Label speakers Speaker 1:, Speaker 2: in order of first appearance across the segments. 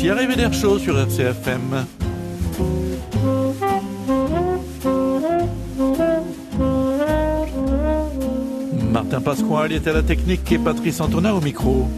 Speaker 1: Voici Arrivé d'air chaud sur RCFM. Martin Pasquale est à la technique et Patrice Antonin au micro.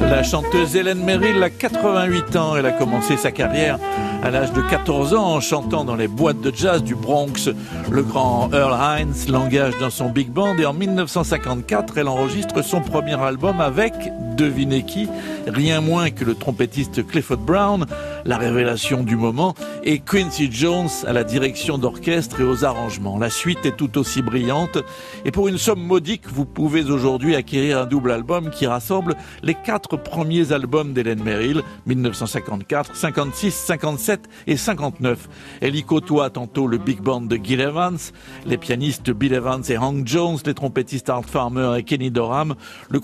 Speaker 1: La chanteuse Hélène Merrill a 88 ans. Elle a commencé sa carrière à l'âge de 14 ans en chantant dans les boîtes de jazz du Bronx. Le grand Earl Hines l'engage dans son big band et en 1954, elle enregistre son premier album avec, devinez qui, rien moins que le trompettiste Clifford Brown, la révélation du moment, et Quincy Jones à la direction d'orchestre et aux arrangements. La suite est tout aussi brillante et pour une somme modique, vous pouvez aujourd'hui acquérir un double album qui rassemble les quatre premiers albums d'Hélène Merrill, 1954, 56, 57 et 59. Elle y côtoie tantôt le big band de Gil Evans, les pianistes Bill Evans et Hank Jones, les trompettistes Art Farmer et Kenny Dorham, le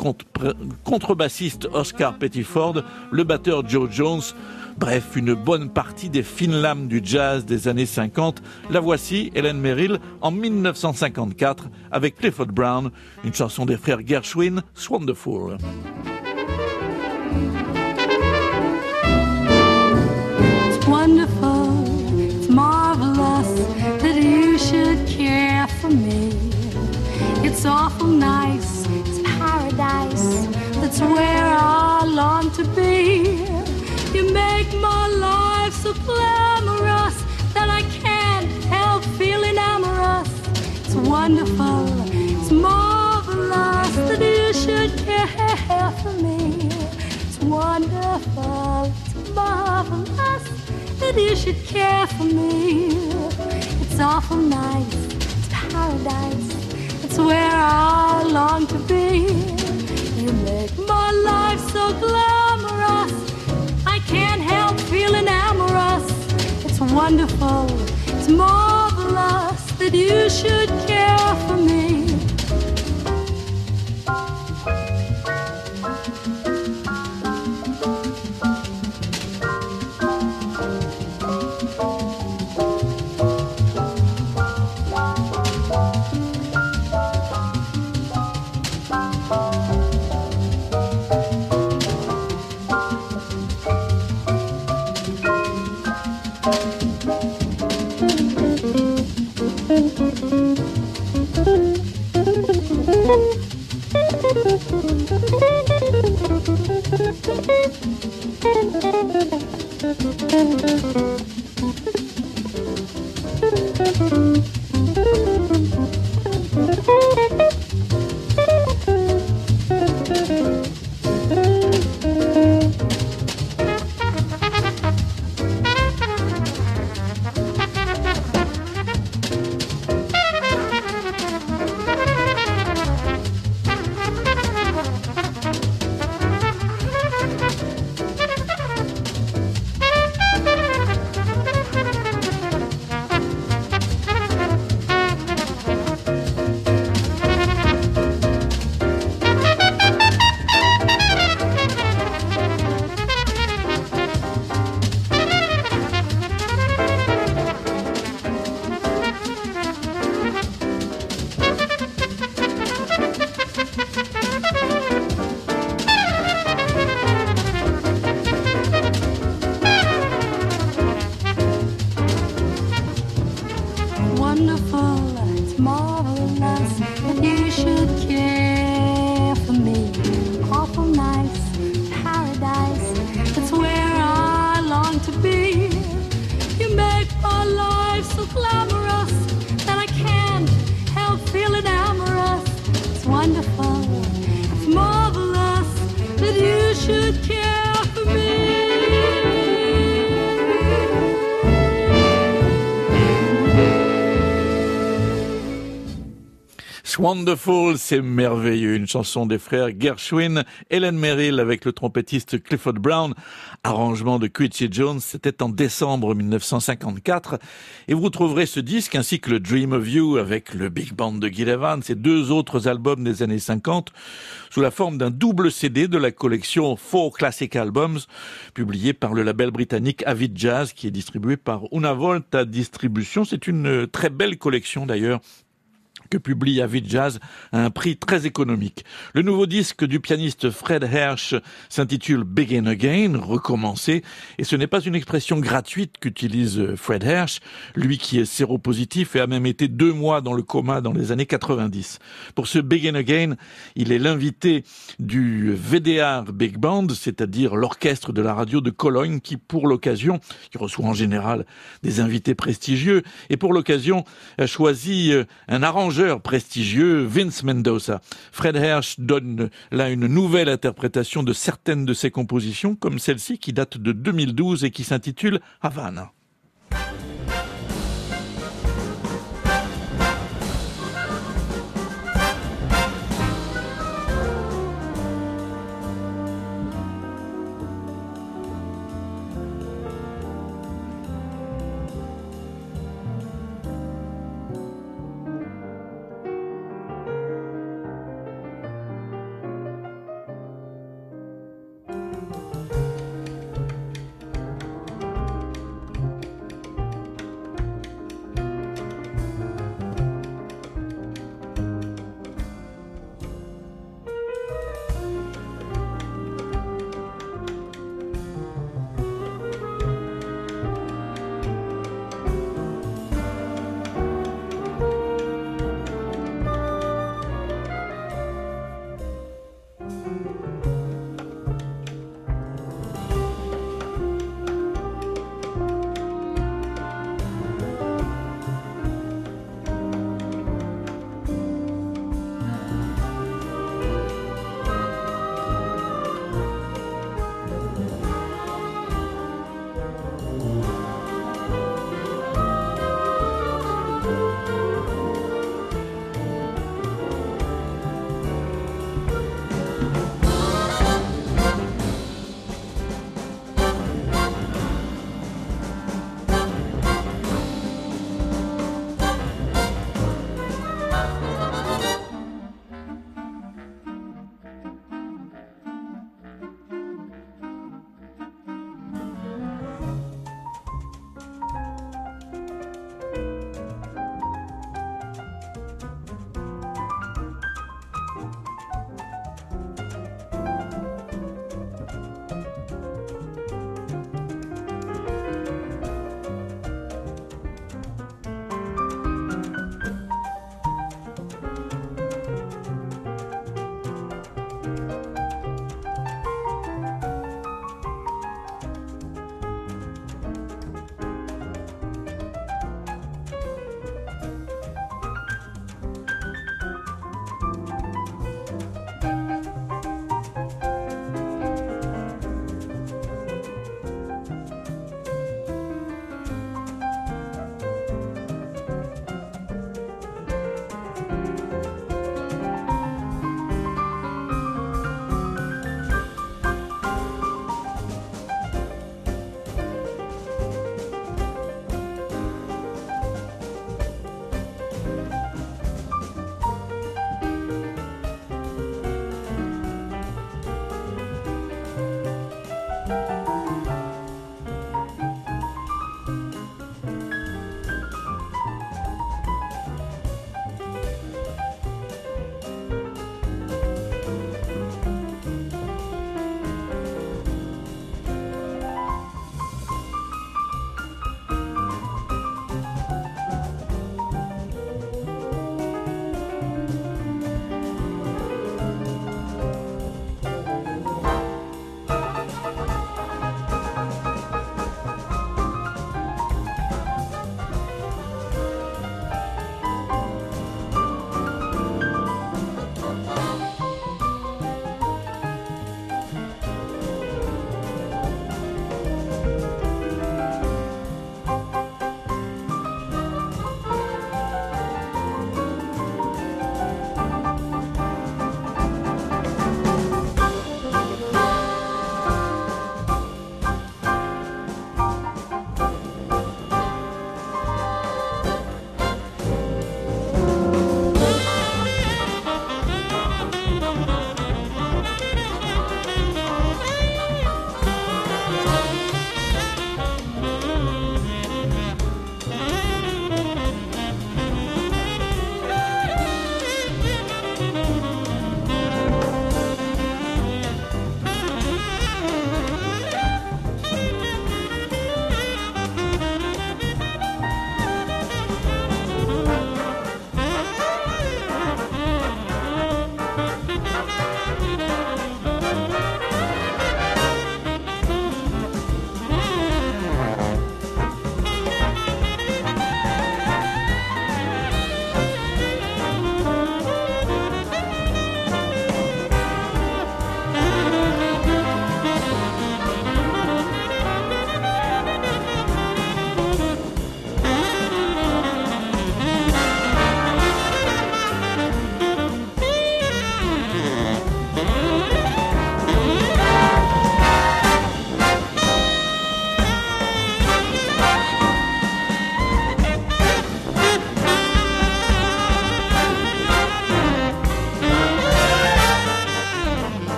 Speaker 1: contrebassiste Oscar Pettiford, le batteur Joe Jones, Bref, une bonne partie des fines lames du jazz des années 50. La voici, Helen Merrill, en 1954, avec Clifford Brown, une chanson des frères Gershwin.
Speaker 2: It's wonderful, it's awful nice, it's paradise, that's where I to be. You make my life so glamorous that I can't help feeling amorous. It's wonderful, it's marvelous that you should care for me. It's wonderful, it's marvelous that you should care for me. It's awful nice, it's paradise, it's where I long to be. You make my life so glamorous wonderful, it's marvelous that you should care for me.
Speaker 1: Wonderful, c'est merveilleux. Une chanson des frères Gershwin, Helen Merrill avec le trompettiste Clifford Brown. Arrangement de Quincy Jones, c'était en décembre 1954. Et vous trouverez ce disque ainsi que le Dream of You avec le Big Band de Gil Evans et deux autres albums des années 50 sous la forme d'un double CD de la collection Four Classic Albums publié par le label britannique Avid Jazz qui est distribué par Una Volta Distribution. C'est une très belle collection d'ailleurs que publie Avid Jazz à un prix très économique. Le nouveau disque du pianiste Fred Hersch s'intitule Begin Again, recommencer, et ce n'est pas une expression gratuite qu'utilise Fred Hersch, lui qui est séropositif et a même été deux mois dans le coma dans les années 90. Pour ce Begin Again, il est l'invité du VDR Big Band, c'est-à-dire l'orchestre de la radio de Cologne qui, pour l'occasion, qui reçoit en général des invités prestigieux, et pour l'occasion a choisi un arrangement prestigieux, Vince Mendoza. Fred Hersch donne là une nouvelle interprétation de certaines de ses compositions, comme celle-ci qui date de 2012 et qui s'intitule Havana.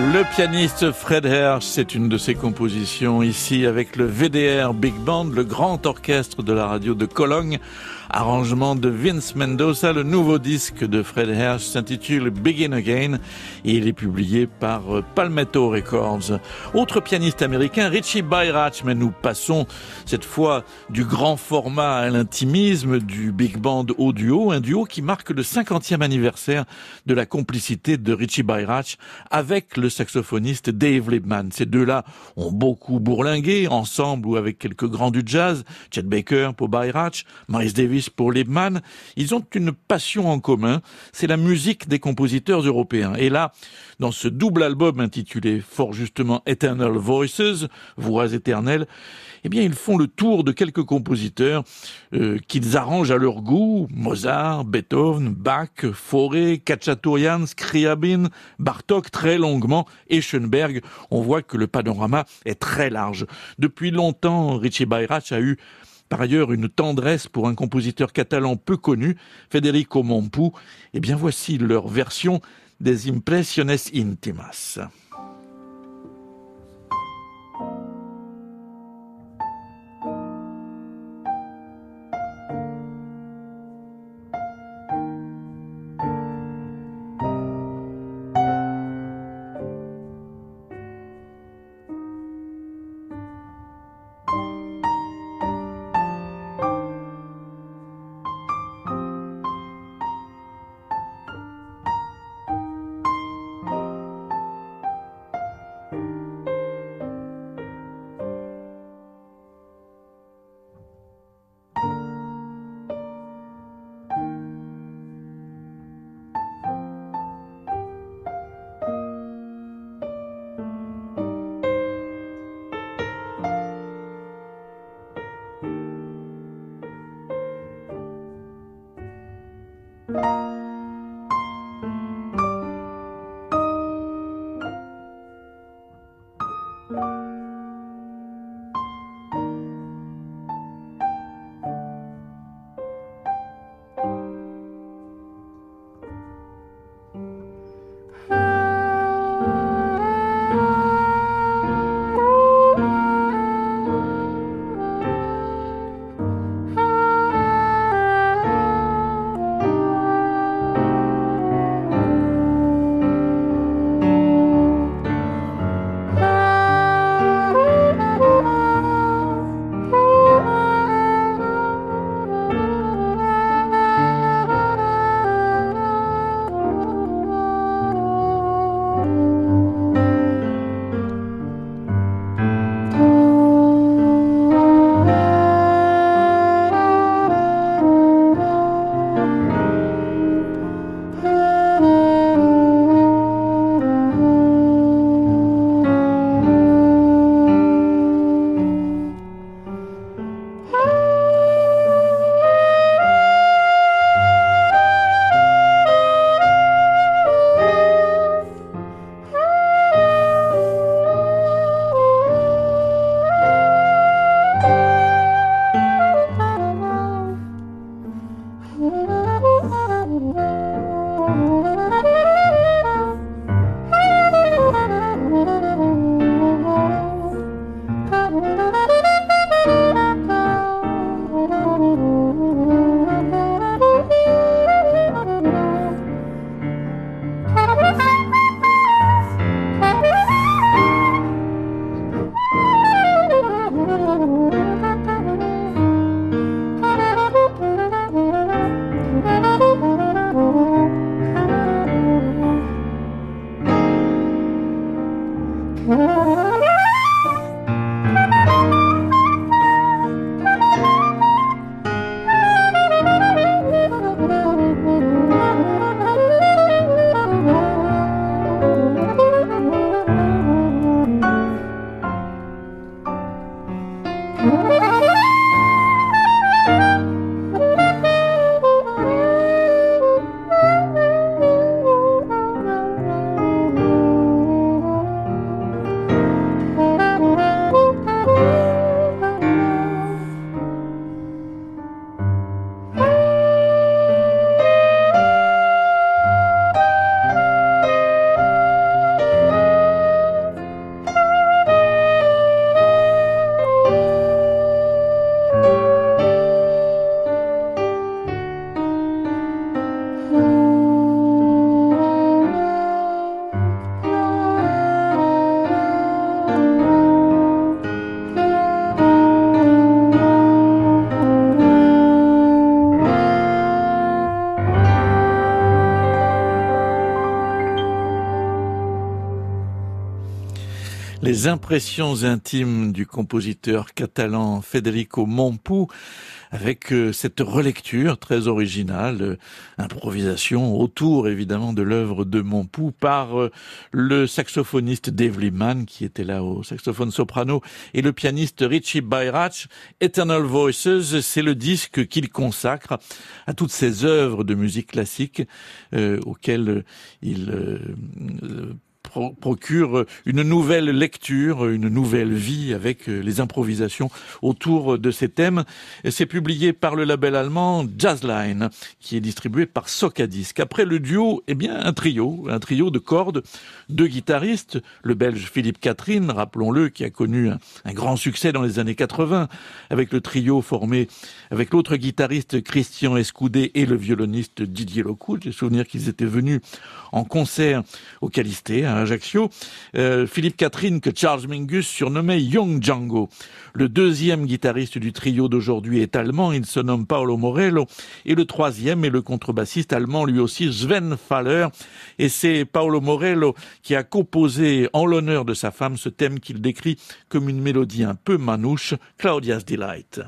Speaker 1: Le pianiste Fred Hersch, c'est une de ses compositions ici avec le VDR Big Band, le grand orchestre de la radio de Cologne. Arrangement de Vince Mendoza, le nouveau disque de Fred Hersch s'intitule Begin Again et il est publié par euh, Palmetto Records. Autre pianiste américain, Richie Bayrach, mais nous passons cette fois du grand format à l'intimisme du big band au duo, un duo qui marque le 50e anniversaire de la complicité de Richie Bayrach avec le saxophoniste Dave Liebman. Ces deux-là ont beaucoup bourlingué ensemble ou avec quelques grands du jazz, Chet Baker pour Bayrach, Miles Davis pour Liebman, ils ont une passion en commun, c'est la musique des compositeurs européens. Et là, dans ce double album intitulé fort justement Eternal Voices, Voix éternelles, eh bien ils font le tour de quelques compositeurs euh, qu'ils arrangent à leur goût, Mozart, Beethoven, Bach, Fauré, Kachaturian, Scriabin, Bartok très longuement et Schoenberg. On voit que le panorama est très large. Depuis longtemps, Richie Bayrach a eu par ailleurs une tendresse pour un compositeur catalan peu connu, Federico Mompou, et eh bien voici leur version des Impressiones Intimas. Les impressions intimes du compositeur catalan Federico Mompou avec euh, cette relecture très originale, euh, improvisation autour évidemment de l'œuvre de Mompou par euh, le saxophoniste Dave Liebman qui était là au saxophone soprano et le pianiste Richie Bayrach. Eternal Voices, c'est le disque qu'il consacre à toutes ces œuvres de musique classique auxquelles il procure une nouvelle lecture, une nouvelle vie avec euh, les improvisations autour de ces thèmes. C'est publié par le label allemand Jazzline, qui est distribué par Socadisc. Après le duo, eh bien, un trio, un trio de cordes, deux guitaristes, le belge Philippe Catherine, rappelons-le, qui a connu un, grand succès dans les années 80, avec le trio formé avec l'autre guitariste Christian Escoudé et le violoniste Didier Locout. J'ai souvenir qu'ils étaient venus en concert au Calisté, à Ajaccio, euh, Philippe Catherine, que Charles Mingus surnommait Young Django. Le deuxième guitariste du trio d'aujourd'hui est allemand, il se nomme Paolo Morello, et le troisième est le contrebassiste allemand, lui aussi Sven Faller, et c'est Paolo Morello qui a composé en l'honneur de sa femme ce thème qu'il décrit comme une mélodie un peu manouche, Claudia's Delight.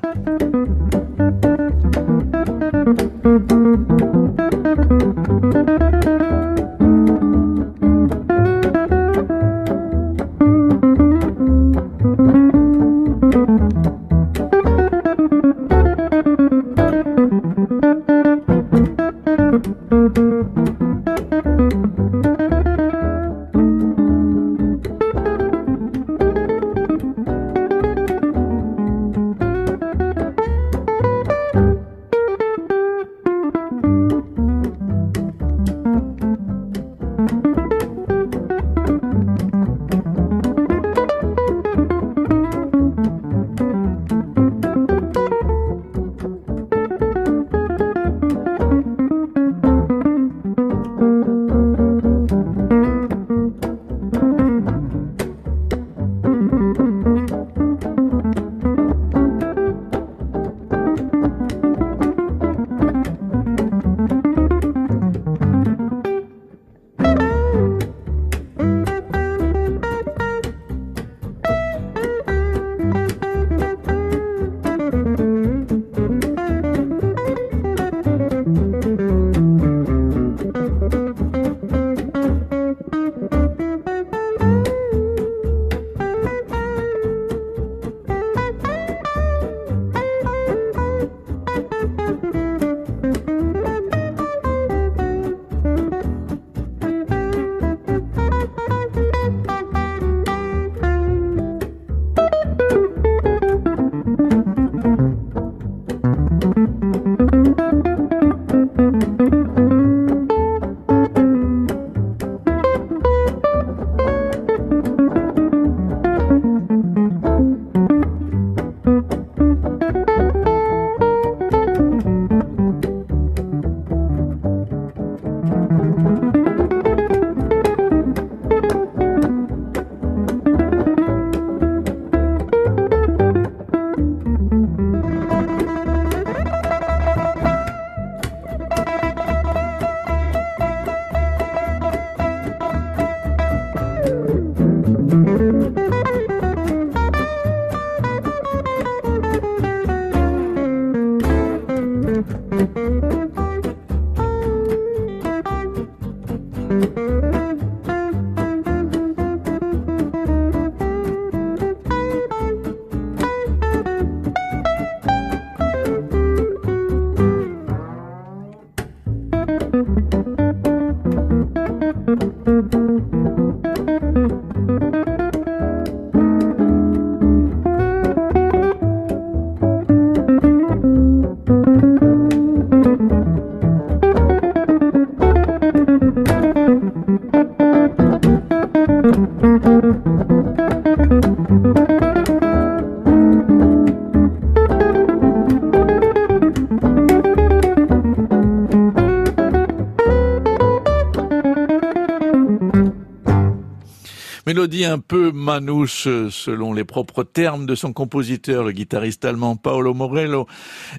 Speaker 1: Un peu manouche selon les propres termes de son compositeur, le guitariste allemand Paolo Morello.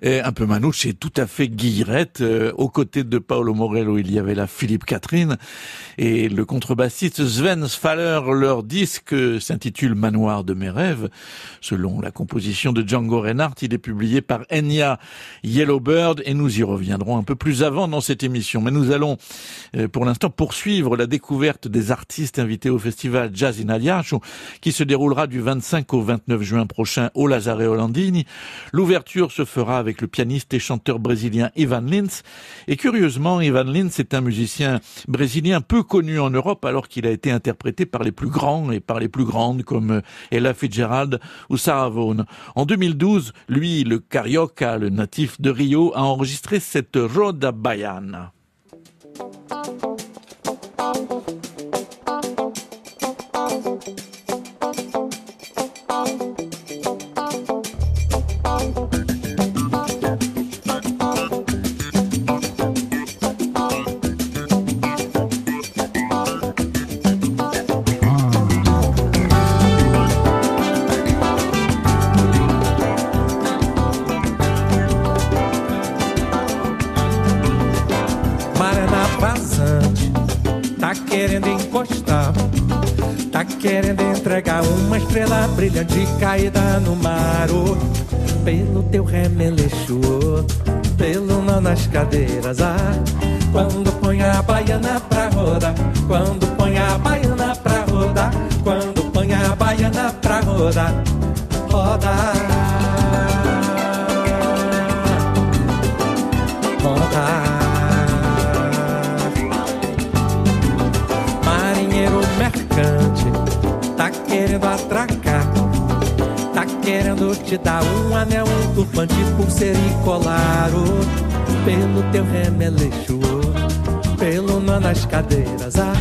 Speaker 1: Et un peu manouche et tout à fait guillerette. Euh, aux côtés de Paolo Morello, il y avait la Philippe Catherine et le contrebassiste Sven Faller. Leur disque s'intitule Manoir de mes rêves. Selon la composition de Django Reinhardt, il est publié par Enya Yellowbird et nous y reviendrons un peu plus avant dans cette émission. Mais nous allons euh, pour l'instant poursuivre la découverte des artistes invités au festival Jazz qui se déroulera du 25 au 29 juin prochain au Lazare Landini. L'ouverture se fera avec le pianiste et chanteur brésilien Ivan Lins. Et curieusement, Ivan Lins est un musicien brésilien peu connu en Europe alors qu'il a été interprété par les plus grands et par les plus grandes comme Ella Fitzgerald ou Sarah Vaughan. En 2012, lui, le carioca, le natif de Rio, a enregistré cette Roda Baiana.
Speaker 3: Estrela brilhante caída no mar oh, Pelo teu remeleixo Pelo nó nas cadeiras ah, Quando põe a baiana pra rodar Quando põe a baiana pra rodar Quando põe a baiana pra rodar Roda Roda querendo atracar, tá querendo te dar um anel, um turbante, pulseira e colar. Oh, pelo teu remeleixo, pelo nó nas cadeiras. Ah,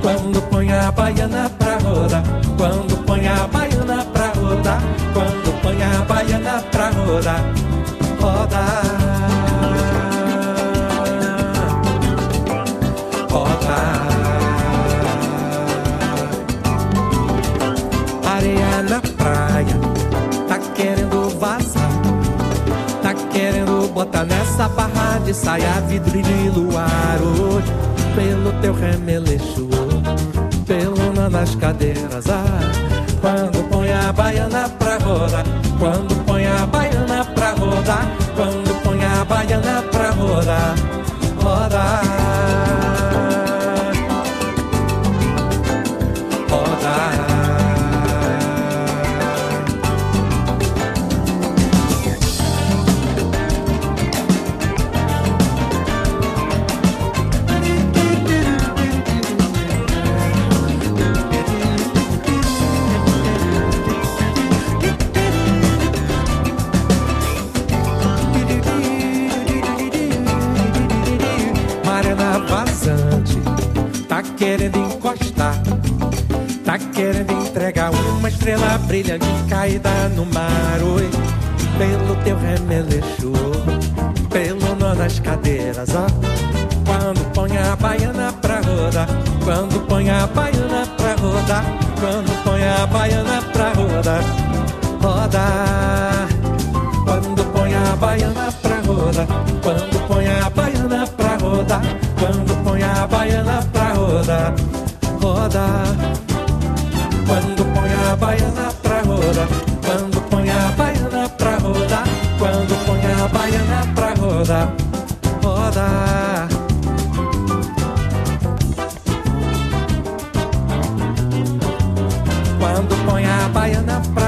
Speaker 3: quando põe a baiana pra rodar, quando põe a baiana pra rodar, quando põe a baiana pra rodar, rodar. Bota nessa barra de saia, vidro de luar hoje, pelo teu remeleixo, pelo nas cadeiras. Ah, quando põe a baiana pra rodar, quando põe a baiana pra rodar, quando põe a baiana pra rodar, rodar. Estrela brilhante caída no mar, oi, pelo teu remeleixo, pelo nó nas cadeiras, ó. Quando põe a baiana pra rodar, quando põe a baiana pra rodar, quando põe a baiana pra rodar, rodar. Quando põe a baiana pra rodar, quando põe a baiana pra rodar, quando põe a baiana pra rodar, rodar. Quando põe a baiana pra rodar, quando põe a baiana pra rodar, quando põe a baiana pra rodar, rodar. Quando põe a baiana pra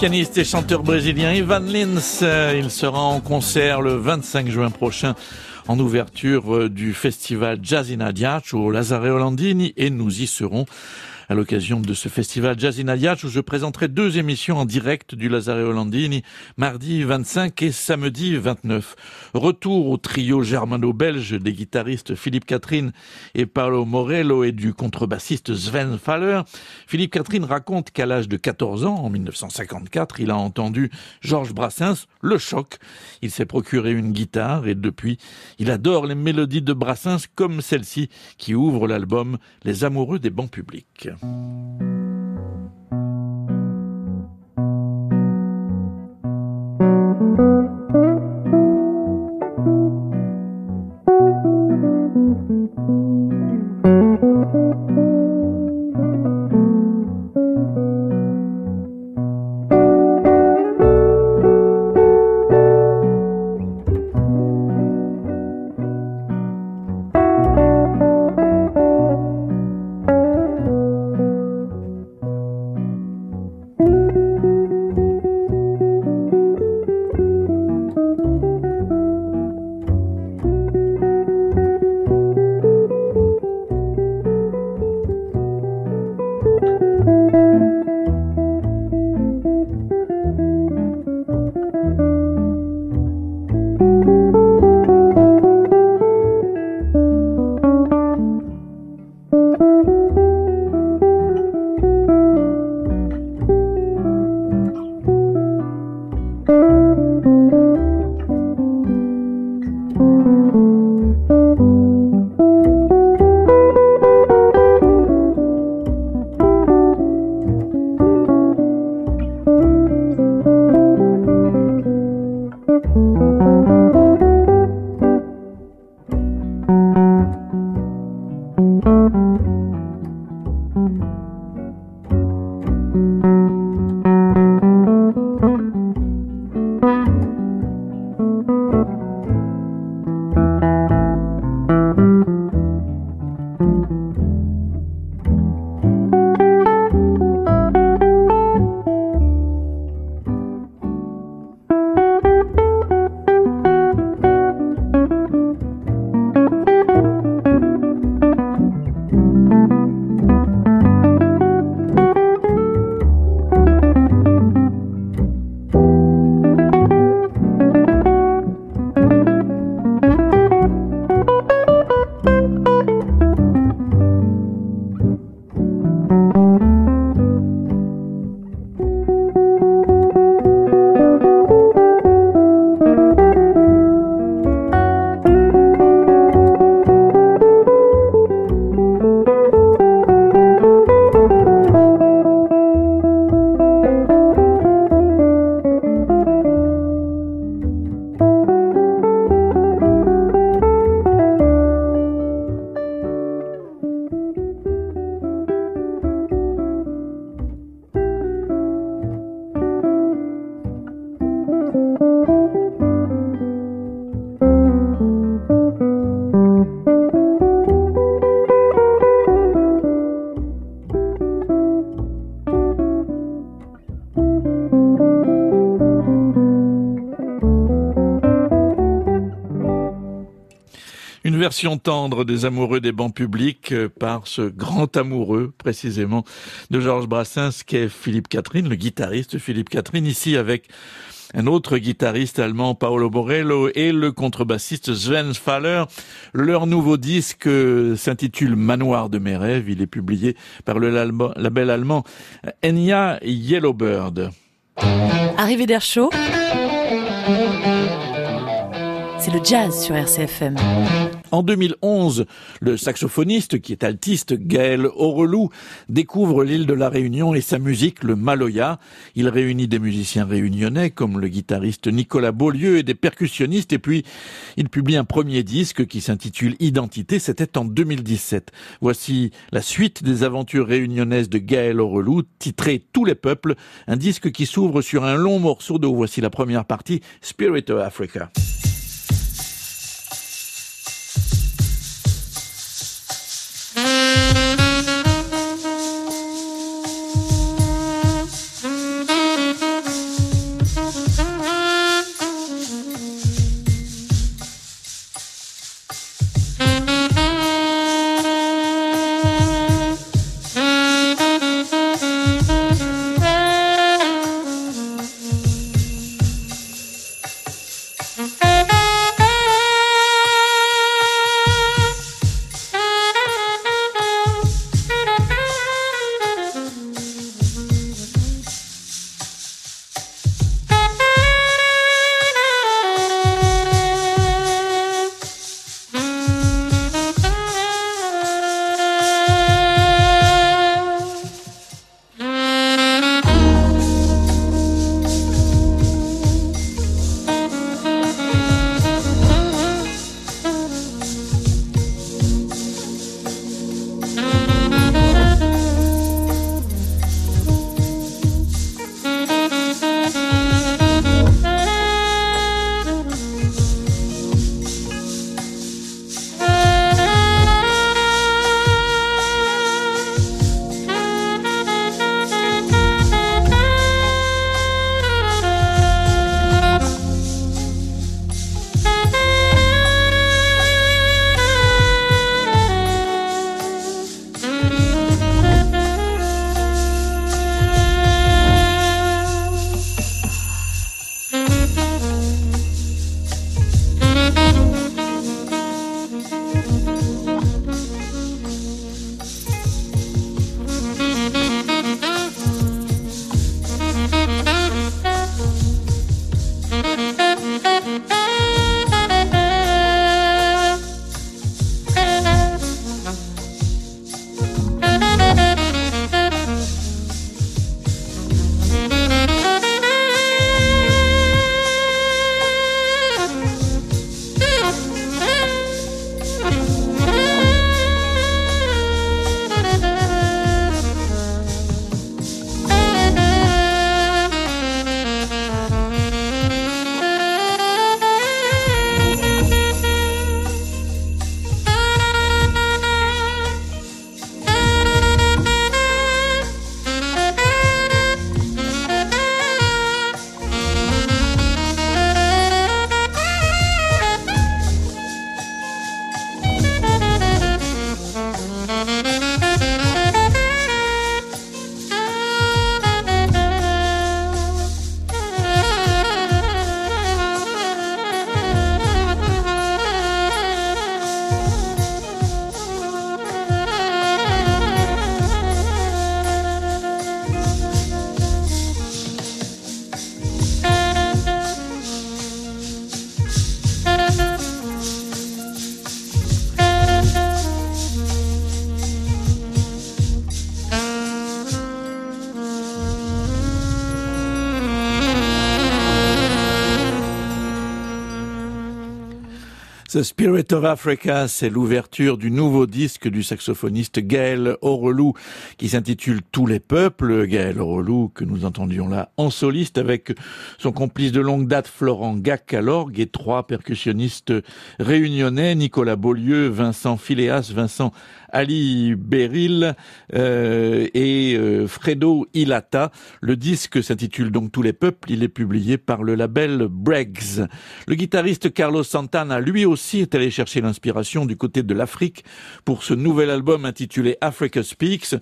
Speaker 1: pianiste et chanteur brésilien Ivan Lins, il sera en concert le 25 juin prochain en ouverture euh, du festival Jazz in Adiach au Lazare Landini et nous y serons à l'occasion de ce festival Jazz in Adiach où je présenterai deux émissions en direct du Lazare Landini, mardi 25 et samedi 29. Retour au trio germano-belge des guitaristes Philippe Catherine et Paolo Morello et du contrebassiste Sven Faller. Philippe Catherine raconte qu'à l'âge de 14 ans, en 1954, il a entendu Georges Brassens, le choc. Il s'est procuré une guitare et depuis, il adore les mélodies de Brassens comme celle-ci qui ouvre l'album Les amoureux des bancs publics. thank you. Version tendre des amoureux des bancs publics euh, par ce grand amoureux, précisément, de Georges Brassens, qui est Philippe Catherine, le guitariste Philippe Catherine, ici avec un autre guitariste allemand, Paolo Borello, et le contrebassiste Sven Faller. Leur nouveau disque euh, s'intitule Manoir de mes rêves. Il est publié par le label allemand Enya Yellowbird.
Speaker 4: Arrivé d'air chaud, c'est le jazz sur RCFM.
Speaker 1: En 2011, le saxophoniste qui est altiste Gaël Aurelou découvre l'île de la Réunion et sa musique, le Maloya. Il réunit des musiciens réunionnais comme le guitariste Nicolas Beaulieu et des percussionnistes et puis il publie un premier disque qui s'intitule Identité, c'était en 2017. Voici la suite des aventures réunionnaises de Gaël Aurelou, titré Tous les peuples, un disque qui s'ouvre sur un long morceau dont voici la première partie, Spirit of Africa. The Spirit of Africa, c'est l'ouverture du nouveau disque du saxophoniste Gaël Orelou qui s'intitule Tous les peuples. Gaël Orelou que nous entendions là en soliste avec son complice de longue date Florent Gac à l'orgue et trois percussionnistes réunionnais, Nicolas Beaulieu, Vincent Phileas, Vincent Ali Beril euh, et euh, Fredo Ilata. Le disque s'intitule donc Tous les peuples. Il est publié par le label Bregs. Le guitariste Carlos Santana, lui aussi, est allé chercher l'inspiration du côté de l'Afrique pour ce nouvel album intitulé Africa Speaks.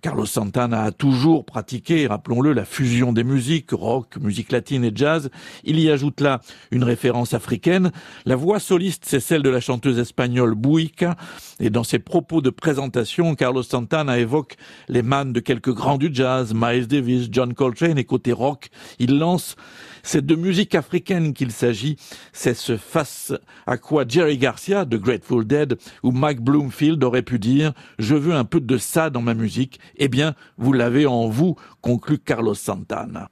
Speaker 1: Carlos Santana a toujours pratiqué, rappelons-le, la fusion des musiques, rock, musique latine et jazz. Il y ajoute là une référence africaine. La voix soliste, c'est celle de la chanteuse espagnole Buica. Et dans ses propos de présentation, Carlos Santana évoque les mannes de quelques grands du jazz, Miles Davis, John Coltrane et côté rock, il lance c'est de musique africaine qu'il s'agit. C'est ce face à quoi Jerry Garcia de Grateful Dead ou Mike Bloomfield aurait pu dire je veux un peu de ça dans ma musique. Eh bien, vous l'avez en vous, conclut Carlos Santana.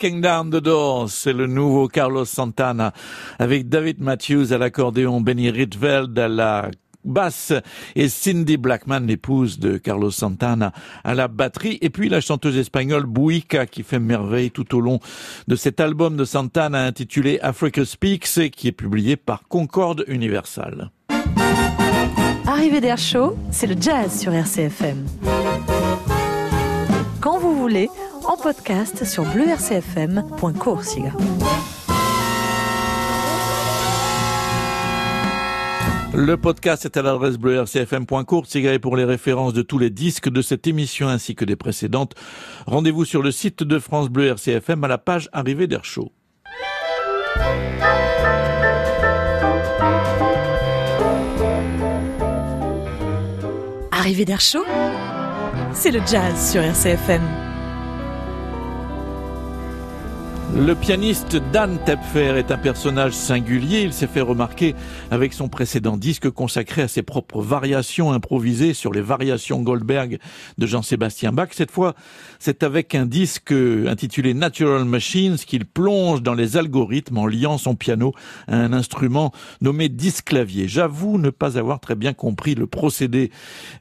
Speaker 1: Breaking Down the c'est le nouveau Carlos Santana avec David Matthews à l'accordéon, Benny Rietveld à la basse et Cindy Blackman, l'épouse de Carlos Santana, à la batterie. Et puis la chanteuse espagnole Buica qui fait merveille tout au long de cet album de Santana intitulé Africa Speaks qui est publié par Concorde Universal.
Speaker 4: Arrivée d'air chaud, c'est le jazz sur RCFM. Quand vous voulez, en podcast sur bleurcfm.coursiga.
Speaker 1: Le podcast est à l'adresse bleu rcfm.court, pour les références de tous les disques de cette émission ainsi que des précédentes. Rendez-vous sur le site de France Bleu RCFM à la page Arrivée d'Air Chaud.
Speaker 4: Arrivée d'Air Chaud, c'est le jazz sur RCFM.
Speaker 1: Le pianiste Dan Tepfer est un personnage singulier. Il s'est fait remarquer avec son précédent disque consacré à ses propres variations improvisées sur les variations Goldberg de Jean-Sébastien Bach. Cette fois, c'est avec un disque intitulé Natural Machines qu'il plonge dans les algorithmes en liant son piano à un instrument nommé disque clavier. J'avoue ne pas avoir très bien compris le procédé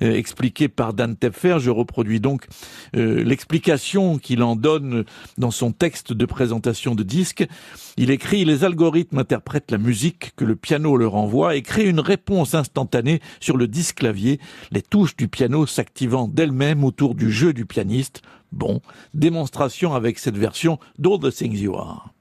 Speaker 1: euh, expliqué par Dan Tepfer. Je reproduis donc euh, l'explication qu'il en donne dans son texte de présentation de disques. Il écrit Les algorithmes interprètent la musique que le piano leur envoie et créent une réponse instantanée sur le disque clavier, les touches du piano s'activant d'elles-mêmes autour du jeu du pianiste. Bon, démonstration avec cette version d'All the Things You Are.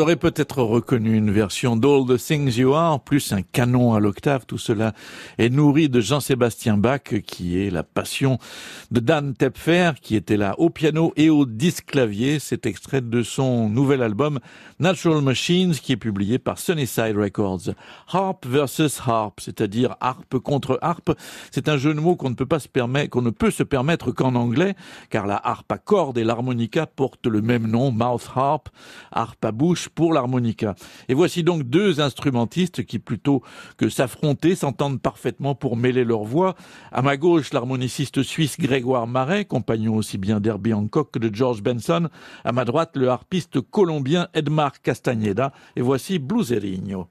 Speaker 1: Aurez peut-être reconnu une version d'All the Things You Are, plus un canon à l'octave. Tout cela est nourri de Jean-Sébastien Bach, qui est la passion de Dan Tepfer, qui était là au piano et au disque clavier. C'est extrait de son nouvel album Natural Machines, qui est publié par Sunnyside Records. Harp versus harp, c'est-à-dire harpe contre harpe. C'est un jeu de mots qu'on ne peut pas se permettre, qu'on ne peut se permettre qu'en anglais, car la harpe à cordes et l'harmonica portent le même nom, mouth harp, harpe à bouche pour l'harmonica. Et voici donc deux instrumentistes qui, plutôt que s'affronter, s'entendent parfaitement pour mêler leurs voix. À ma gauche, l'harmoniciste suisse Grégoire Marais, compagnon aussi bien d'Herbie Hancock que de George Benson. À ma droite, le harpiste colombien Edmar Castañeda. Et voici Blueserinho.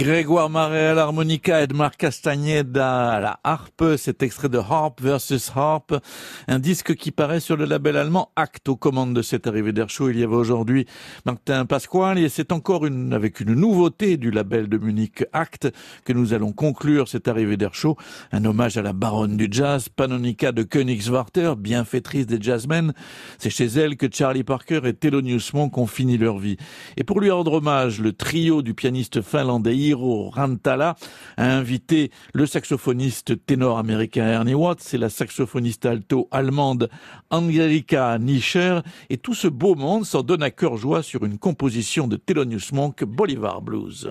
Speaker 1: Grégoire Marais à l'harmonica, Edmar Castagneda à la harpe, cet extrait de Harp versus Harp, un disque qui paraît sur le label allemand Act aux commandes de cette arrivée d'air chaud. Il y avait aujourd'hui Martin Pasquale et c'est encore une, avec une nouveauté du label de Munich Act que nous allons conclure cette arrivée d'air chaud. Un hommage à la baronne du jazz, Panonica de Königswarter, bienfaitrice des jazzmen. C'est chez elle que Charlie Parker et Thelonious Monk ont fini leur vie. Et pour lui rendre hommage, le trio du pianiste finlandais Rantala a invité le saxophoniste ténor américain Ernie Watts et la saxophoniste alto allemande Angelika Nischer et tout ce beau monde s'en donne à cœur joie sur une composition de Thelonious Monk, Bolivar Blues.